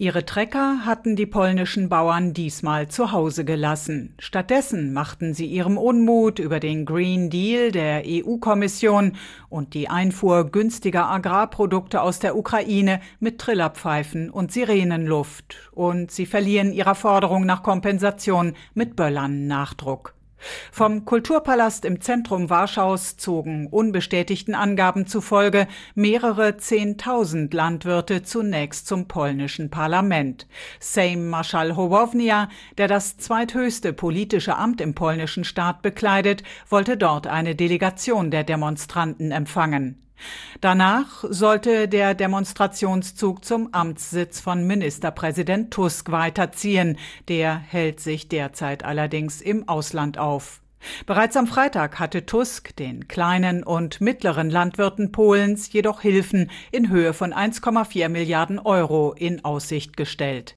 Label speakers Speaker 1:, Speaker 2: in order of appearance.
Speaker 1: Ihre Trecker hatten die polnischen Bauern diesmal zu Hause gelassen. Stattdessen machten sie ihrem Unmut über den Green Deal der EU-Kommission und die Einfuhr günstiger Agrarprodukte aus der Ukraine mit Trillerpfeifen und Sirenenluft. Und sie verlieren ihrer Forderung nach Kompensation mit Böllern Nachdruck. Vom Kulturpalast im Zentrum Warschaus zogen unbestätigten Angaben zufolge mehrere Zehntausend Landwirte zunächst zum polnischen Parlament. Sejm Marschall Hołownia, der das zweithöchste politische Amt im polnischen Staat bekleidet, wollte dort eine Delegation der Demonstranten empfangen. Danach sollte der Demonstrationszug zum Amtssitz von Ministerpräsident Tusk weiterziehen. Der hält sich derzeit allerdings im Ausland auf. Bereits am Freitag hatte Tusk den kleinen und mittleren Landwirten Polens jedoch Hilfen in Höhe von 1,4 Milliarden Euro in Aussicht gestellt.